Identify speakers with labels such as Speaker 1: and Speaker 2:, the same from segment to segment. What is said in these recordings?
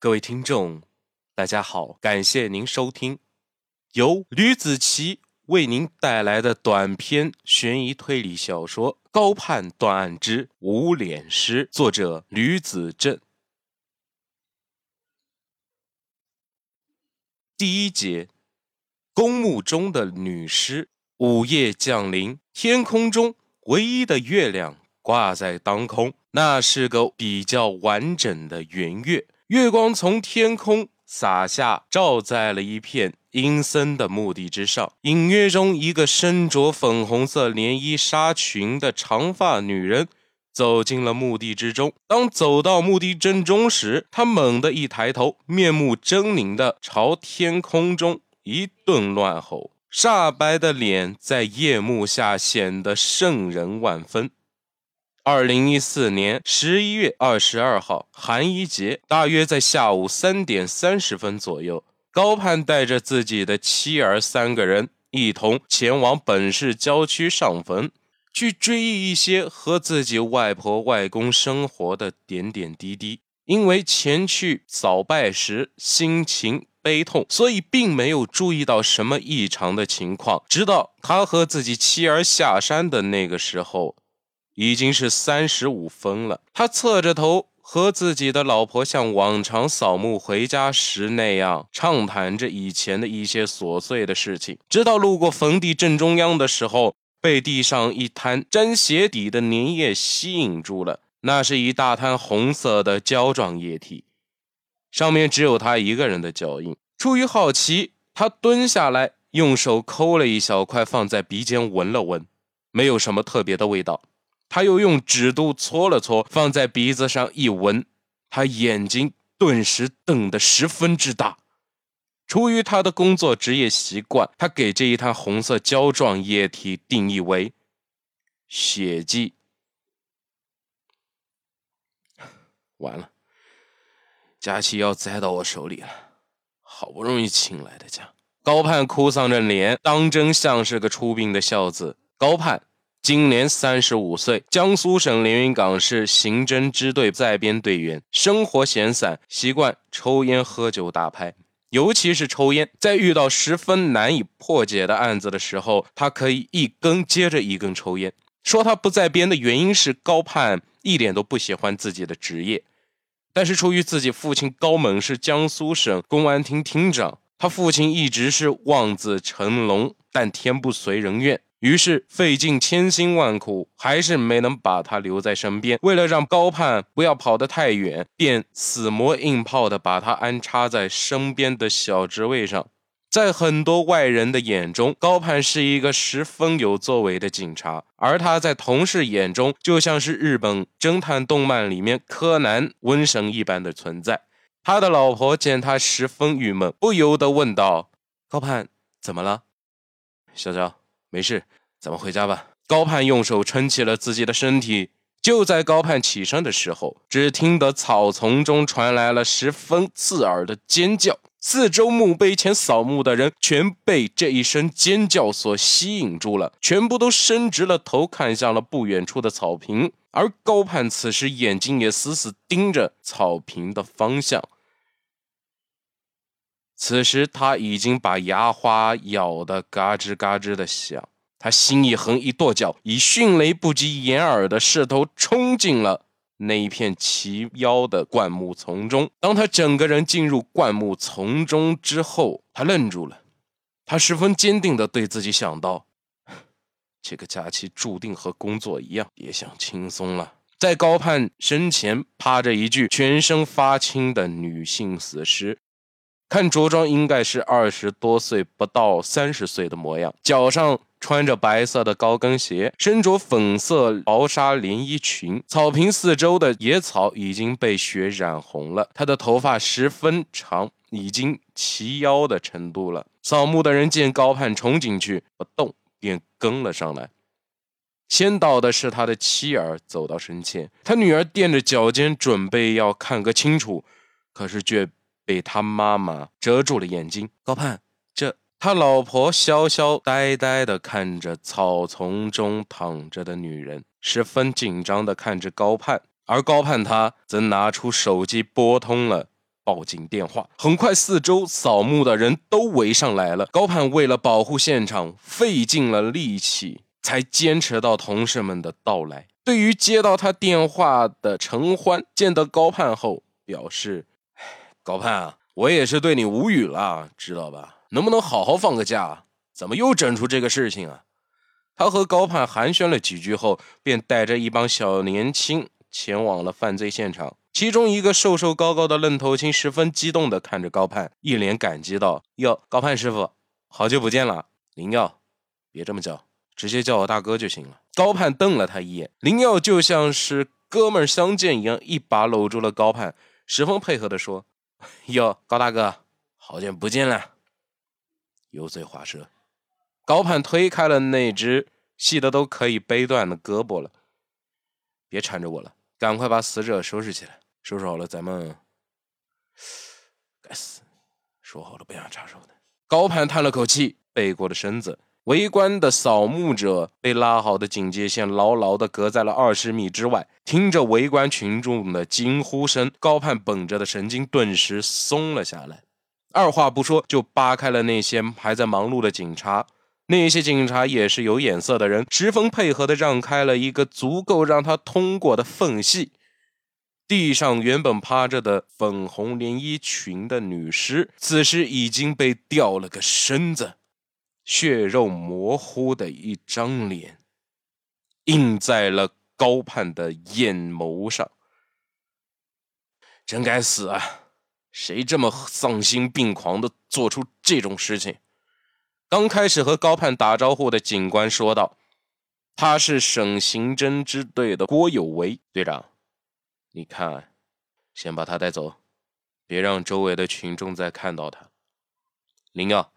Speaker 1: 各位听众，大家好，感谢您收听由吕子奇为您带来的短篇悬疑推理小说《高判断案之无脸师》，作者吕子正。第一节，公墓中的女尸。午夜降临，天空中唯一的月亮挂在当空，那是个比较完整的圆月。月光从天空洒下，照在了一片阴森的墓地之上。隐约中，一个身着粉红色连衣纱裙的长发女人走进了墓地之中。当走到墓地正中时，她猛地一抬头，面目狰狞地朝天空中一顿乱吼，煞白的脸在夜幕下显得瘆人万分。二零一四年十一月二十二号，寒衣节，大约在下午三点三十分左右，高盼带着自己的妻儿三个人一同前往本市郊区上坟，去追忆一些和自己外婆外公生活的点点滴滴。因为前去扫拜时心情悲痛，所以并没有注意到什么异常的情况。直到他和自己妻儿下山的那个时候。已经是三十五分了，他侧着头和自己的老婆像往常扫墓回家时那样畅谈着以前的一些琐碎的事情，直到路过坟地正中央的时候，被地上一滩沾鞋底的粘液吸引住了。那是一大滩红色的胶状液体，上面只有他一个人的脚印。出于好奇，他蹲下来，用手抠了一小块放在鼻尖闻了闻，没有什么特别的味道。他又用指肚搓了搓，放在鼻子上一闻，他眼睛顿时瞪得十分之大。出于他的工作职业习惯，他给这一滩红色胶状液体定义为血迹。完了，佳琪要栽到我手里了。好不容易请来的假，高盼哭丧着脸，当真像是个出殡的孝子。高盼。今年三十五岁，江苏省连云港市刑侦支队在编队员，生活闲散，习惯抽烟、喝酒、打牌，尤其是抽烟。在遇到十分难以破解的案子的时候，他可以一根接着一根抽烟。说他不在编的原因是高盼一点都不喜欢自己的职业，但是出于自己父亲高猛是江苏省公安厅厅长，他父亲一直是望子成龙，但天不遂人愿。于是费尽千辛万苦，还是没能把他留在身边。为了让高盼不要跑得太远，便死磨硬泡的把他安插在身边的小职位上。在很多外人的眼中，高盼是一个十分有作为的警察，而他在同事眼中就像是日本侦探动漫里面柯南瘟神一般的存在。他的老婆见他十分郁闷，不由得问道：“高盼，怎么了，小娇？”没事，咱们回家吧。高盼用手撑起了自己的身体。就在高盼起身的时候，只听得草丛中传来了十分刺耳的尖叫。四周墓碑前扫墓的人全被这一声尖叫所吸引住了，全部都伸直了头看向了不远处的草坪。而高盼此时眼睛也死死盯着草坪的方向。此时他已经把牙花咬得嘎吱嘎吱的响，他心一横，一跺脚，以迅雷不及掩耳的势头冲进了那一片齐腰的灌木丛中。当他整个人进入灌木丛中之后，他愣住了，他十分坚定地对自己想到：这个假期注定和工作一样，别想轻松了。在高盼身前趴着一具全身发青的女性死尸。看着装应该是二十多岁不到三十岁的模样，脚上穿着白色的高跟鞋，身着粉色薄纱连衣裙。草坪四周的野草已经被雪染红了，他的头发十分长，已经齐腰的程度了。扫墓的人见高盼冲进去不动，便跟了上来。先到的是他的妻儿，走到身前，他女儿垫着脚尖准备要看个清楚，可是却。被他妈妈遮住了眼睛。高盼，这他老婆潇潇呆呆地看着草丛中躺着的女人，十分紧张地看着高盼，而高盼他则拿出手机拨通了报警电话。很快，四周扫墓的人都围上来了。高盼为了保护现场，费尽了力气，才坚持到同事们的到来。对于接到他电话的陈欢，见到高盼后表示：“高盼啊，我也是对你无语了，知道吧？能不能好好放个假？怎么又整出这个事情啊？”他和高盼寒暄了几句后，便带着一帮小年轻前往了犯罪现场。其中一个瘦瘦高高的愣头青十分激动地看着高盼，一脸感激道：“哟，高盼师傅，好久不见了。林耀，别这么叫，直接叫我大哥就行了。”高盼瞪了他一眼，林耀就像是哥们相见一样，一把搂住了高盼，十分配合地说：“ 哟，高大哥，好久不见了。”油嘴滑舌。高盼推开了那只细的都可以掰断的胳膊了，别缠着我了，赶快把死者收拾起来。收拾好了，咱们。该死，说好了不想插手的。高盼叹了口气，背过了身子。围观的扫墓者被拉好的警戒线牢牢地隔在了二十米之外，听着围观群众的惊呼声，高盼绷着的神经顿时松了下来，二话不说就扒开了那些还在忙碌的警察。那些警察也是有眼色的人，十分配合地让开了一个足够让他通过的缝隙。地上原本趴着的粉红连衣裙的女尸，此时已经被掉了个身子，血肉模糊的一张脸，映在了高盼的眼眸上。真该死啊！谁这么丧心病狂的做出这种事情？刚开始和高盼打招呼的警官说道：“他是省刑侦支队的郭有为队长，你看，先把他带走，别让周围的群众再看到他。林耀，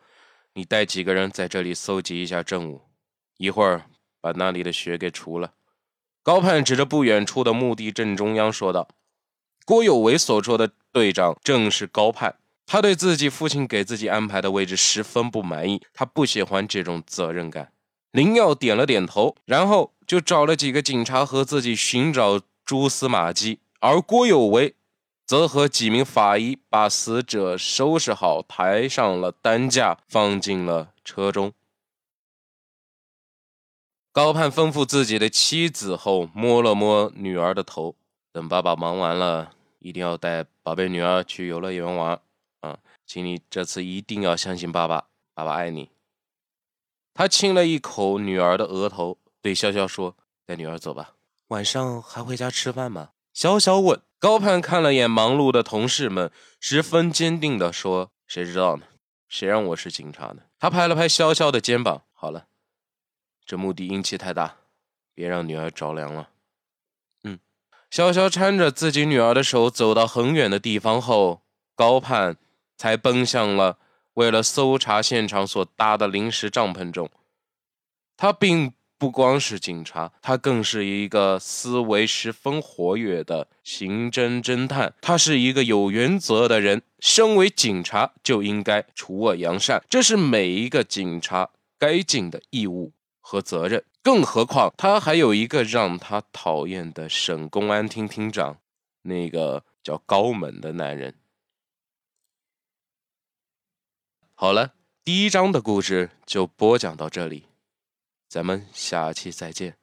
Speaker 1: 你带几个人在这里搜集一下证物，一会儿把那里的血给除了。”高盼指着不远处的墓地正中央说道：“郭有为所说的队长正是高盼。”他对自己父亲给自己安排的位置十分不满意，他不喜欢这种责任感。林耀点了点头，然后就找了几个警察和自己寻找蛛丝马迹，而郭有为则和几名法医把死者收拾好，抬上了担架，放进了车中。高盼吩咐自己的妻子后，摸了摸女儿的头，等爸爸忙完了，一定要带宝贝女儿去游乐园玩。啊，请你这次一定要相信爸爸，爸爸爱你。他亲了一口女儿的额头，对潇潇说：“带女儿走吧，晚上还回家吃饭吗？”潇潇问。高盼看了眼忙碌的同事们，十分坚定地说：“谁知道呢？谁让我是警察呢？”他拍了拍潇潇的肩膀：“好了，这墓地阴气太大，别让女儿着凉了。”嗯，潇潇搀着自己女儿的手走到很远的地方后，高盼。才奔向了为了搜查现场所搭的临时帐篷中。他并不光是警察，他更是一个思维十分活跃的刑侦侦探。他是一个有原则的人。身为警察，就应该除恶扬善，这是每一个警察该尽的义务和责任。更何况，他还有一个让他讨厌的省公安厅厅长，那个叫高猛的男人。好了，第一章的故事就播讲到这里，咱们下期再见。